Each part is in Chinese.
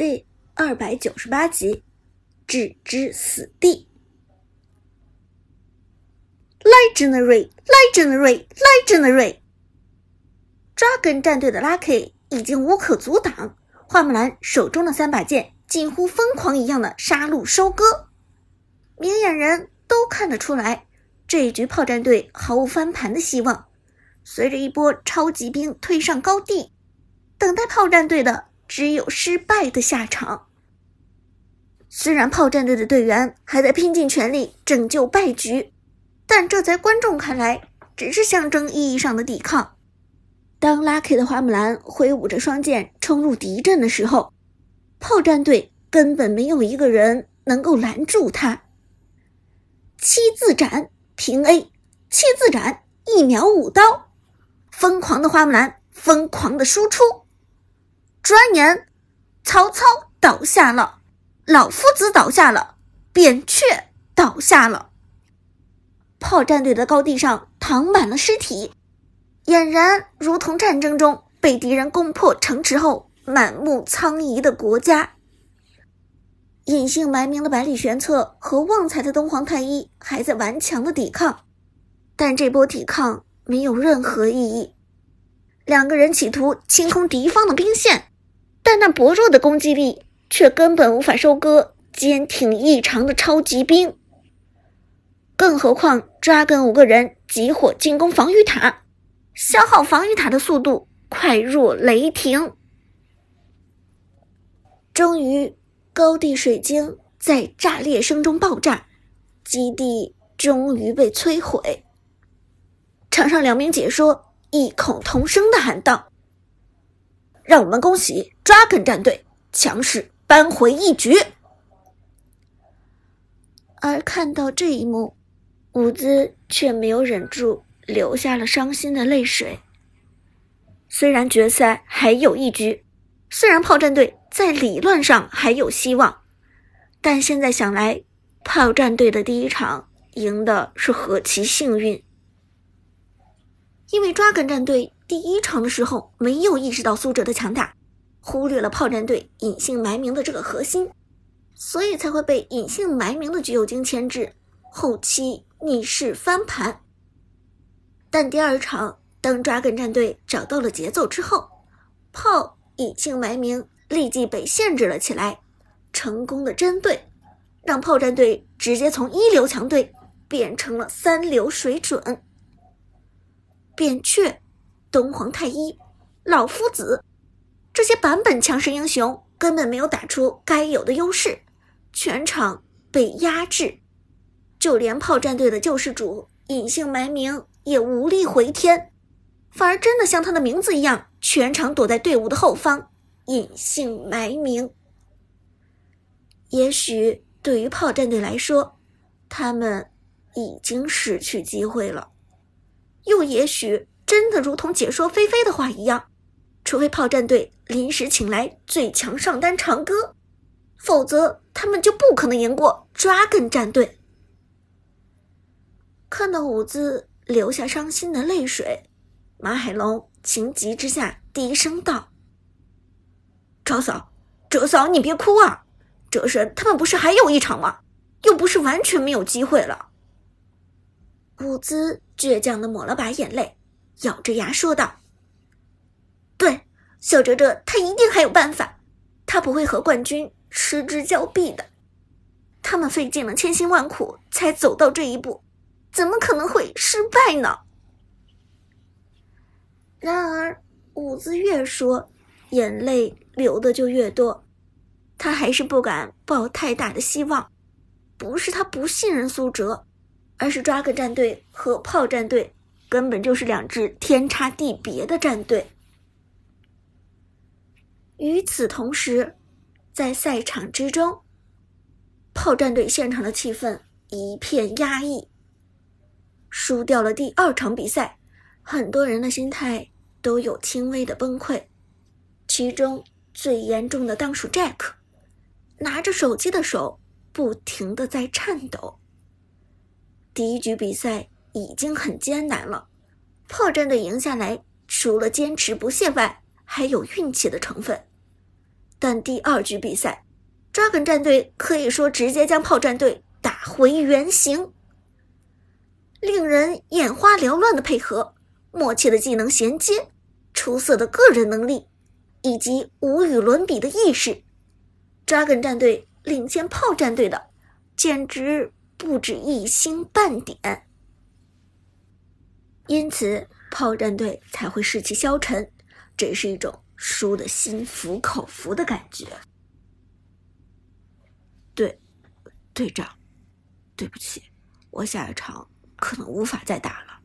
第二百九十八集，置之死地。Legendary, Legendary, Legendary！抓根战队的 Lucky 已经无可阻挡，花木兰手中的三把剑近乎疯狂一样的杀戮收割，明眼人都看得出来，这一局炮战队毫无翻盘的希望。随着一波超级兵推上高地，等待炮战队的只有失败的下场。虽然炮战队的队员还在拼尽全力拯救败局。但这在观众看来，只是象征意义上的抵抗。当 Lucky 的花木兰挥舞着双剑冲入敌阵的时候，炮战队根本没有一个人能够拦住他。七字斩平 A，七字斩一秒五刀，疯狂的花木兰，疯狂的输出。转眼，曹操倒下了，老夫子倒下了，扁鹊倒下了。炮战队的高地上躺满了尸体，俨然如同战争中被敌人攻破城池后满目苍夷的国家。隐姓埋名的百里玄策和旺财的东皇太一还在顽强的抵抗，但这波抵抗没有任何意义。两个人企图清空敌方的兵线，但那薄弱的攻击力却根本无法收割坚挺异常的超级兵。更何况，抓根五个人集火进攻防御塔，消耗防御塔的速度快若雷霆。终于，高地水晶在炸裂声中爆炸，基地终于被摧毁。场上两名解说异口同声的喊道：“让我们恭喜抓根战队强势扳回一局。”而看到这一幕。伍兹却没有忍住，流下了伤心的泪水。虽然决赛还有一局，虽然炮战队在理论上还有希望，但现在想来，炮战队的第一场赢的是何其幸运！因为抓根战队第一场的时候没有意识到苏哲的强大，忽略了炮战队隐姓埋名的这个核心，所以才会被隐姓埋名的橘右京牵制，后期。逆势翻盘，但第二场当抓根战队找到了节奏之后，炮隐姓埋名，立即被限制了起来，成功的针对，让炮战队直接从一流强队变成了三流水准。扁鹊、东皇太一、老夫子这些版本强势英雄根本没有打出该有的优势，全场被压制。就连炮战队的救世主隐姓埋名也无力回天，反而真的像他的名字一样，全场躲在队伍的后方，隐姓埋名。也许对于炮战队来说，他们已经失去机会了；又也许真的如同解说菲菲的话一样，除非炮战队临时请来最强上单长歌，否则他们就不可能赢过抓根战队。看到伍兹流下伤心的泪水，马海龙情急之下低声道：“哲嫂，哲嫂，你别哭啊！哲神他们不是还有一场吗？又不是完全没有机会了。”伍兹倔强的抹了把眼泪，咬着牙说道：“对，小哲哲他一定还有办法，他不会和冠军失之交臂的。他们费尽了千辛万苦才走到这一步。”怎么可能会失败呢？然而，伍兹越说，眼泪流的就越多。他还是不敢抱太大的希望。不是他不信任苏哲，而是抓个战队和炮战队根本就是两支天差地别的战队。与此同时，在赛场之中，炮战队现场的气氛一片压抑。输掉了第二场比赛，很多人的心态都有轻微的崩溃。其中最严重的当属 Jack，拿着手机的手不停的在颤抖。第一局比赛已经很艰难了，炮战队赢下来，除了坚持不懈外，还有运气的成分。但第二局比赛，Dragon 战队可以说直接将炮战队打回原形。令人眼花缭乱的配合，默契的技能衔接，出色的个人能力，以及无与伦比的意识，Dragon 战队领先炮战队的，简直不止一星半点。因此，炮战队才会士气消沉，这是一种输的心服口服的感觉。对，队长，对不起，我下一场。可能无法再打了。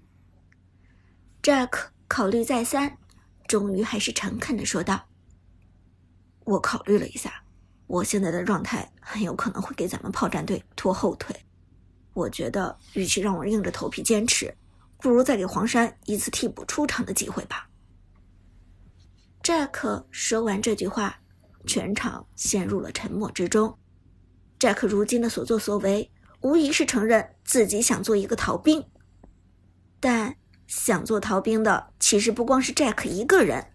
Jack 考虑再三，终于还是诚恳的说道：“我考虑了一下，我现在的状态很有可能会给咱们炮战队拖后腿。我觉得，与其让我硬着头皮坚持，不如再给黄山一次替补出场的机会吧。”Jack 说完这句话，全场陷入了沉默之中。Jack 如今的所作所为。无疑是承认自己想做一个逃兵，但想做逃兵的其实不光是 Jack 一个人，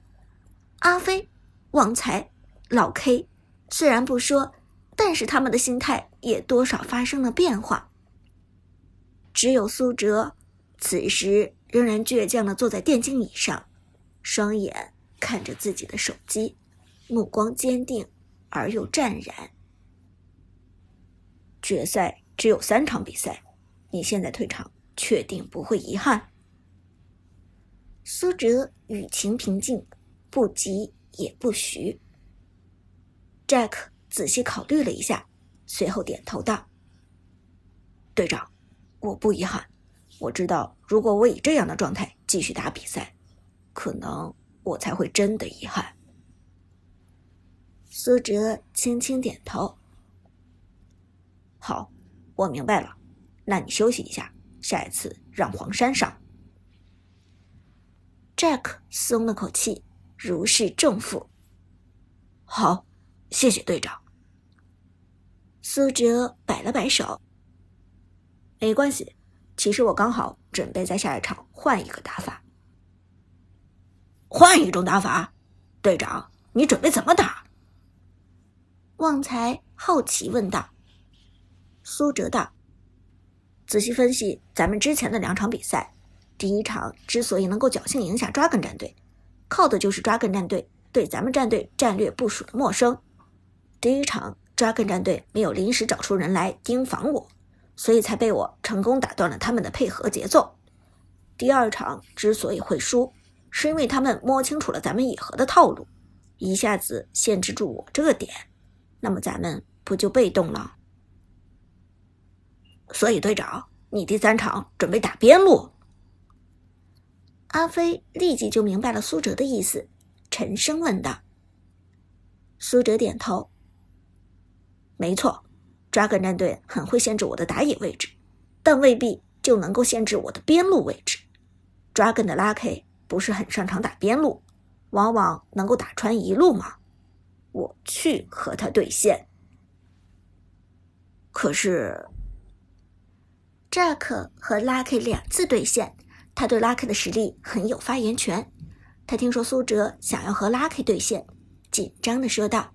阿飞、旺财、老 K 虽然不说，但是他们的心态也多少发生了变化。只有苏哲，此时仍然倔强的坐在电竞椅上，双眼看着自己的手机，目光坚定而又湛然。决赛。只有三场比赛，你现在退场，确定不会遗憾？苏哲语情平静，不急也不徐。Jack 仔细考虑了一下，随后点头道：“队长，我不遗憾。我知道，如果我以这样的状态继续打比赛，可能我才会真的遗憾。”苏哲轻轻点头：“好。”我明白了，那你休息一下，下一次让黄山上。Jack 松了口气，如释重负。好，谢谢队长。苏哲摆了摆手，没关系，其实我刚好准备在下一场换一个打法。换一种打法，队长，你准备怎么打？旺财好奇问道。苏哲道：“仔细分析咱们之前的两场比赛，第一场之所以能够侥幸赢下 Dragon 战队，靠的就是 Dragon 战队对咱们战队战略部署的陌生。第一场 Dragon 战队没有临时找出人来盯防我，所以才被我成功打断了他们的配合节奏。第二场之所以会输，是因为他们摸清楚了咱们野核的套路，一下子限制住我这个点，那么咱们不就被动了？”所以，队长，你第三场准备打边路？阿飞立即就明白了苏哲的意思，沉声问道。苏哲点头：“没错，Dragon 战队很会限制我的打野位置，但未必就能够限制我的边路位置。Dragon 的 Lucky 不是很擅长打边路，往往能够打穿一路吗？我去和他对线。可是。” Jack 和 Lucky 两次对线，他对 Lucky 的实力很有发言权。他听说苏哲想要和 Lucky 对线，紧张的说道：“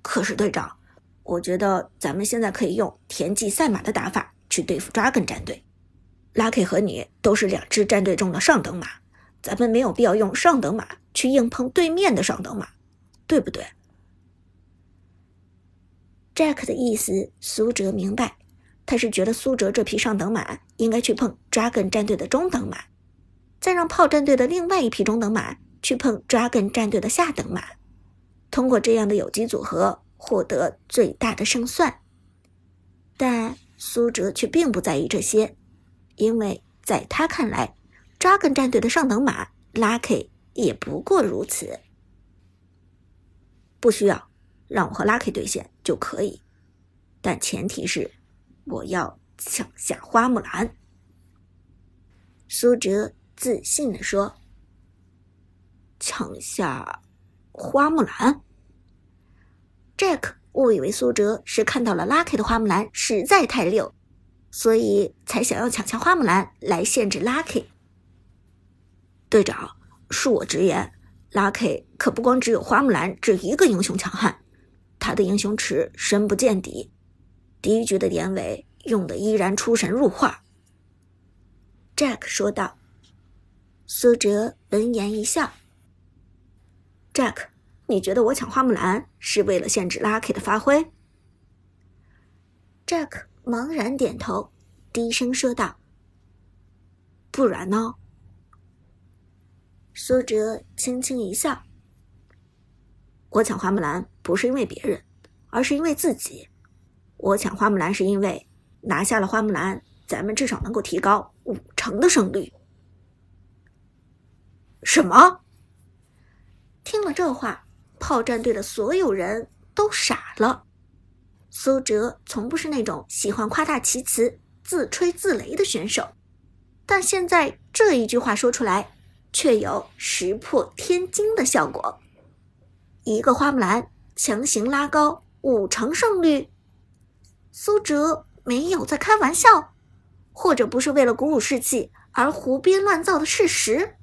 可是队长，我觉得咱们现在可以用田忌赛马的打法去对付 Dragon 战队。Lucky 和你都是两支战队中的上等马，咱们没有必要用上等马去硬碰对面的上等马，对不对？”Jack 的意思，苏哲明白。他是觉得苏哲这匹上等马应该去碰 Dragon 战队的中等马，再让炮战队的另外一匹中等马去碰 Dragon 战队的下等马，通过这样的有机组合获得最大的胜算。但苏哲却并不在意这些，因为在他看来，Dragon 战队的上等马 Lucky 也不过如此。不需要让我和 Lucky 对线就可以，但前提是。我要抢下花木兰。”苏哲自信的说。“抢下花木兰。”Jack 误以为苏哲是看到了 Lucky 的花木兰实在太溜，所以才想要抢下花木兰来限制 Lucky。队长，恕我直言，，Lucky 可不光只有花木兰这一个英雄强悍，他的英雄池深不见底。第一局的典韦用的依然出神入化。Jack 说道。苏哲闻言一笑：“Jack，你觉得我抢花木兰是为了限制 Lucky 的发挥？”Jack 茫然点头，低声说道：“不然呢？”苏哲轻轻一笑：“我抢花木兰不是因为别人，而是因为自己。我抢花木兰是因为拿下了花木兰，咱们至少能够提高五成的胜率。”什么？听了这话，炮战队的所有人都傻了。苏哲从不是那种喜欢夸大其词、自吹自擂的选手，但现在这一句话说出来，却有石破天惊的效果。一个花木兰强行拉高五成胜率，苏哲没有在开玩笑，或者不是为了鼓舞士气而胡编乱造的事实。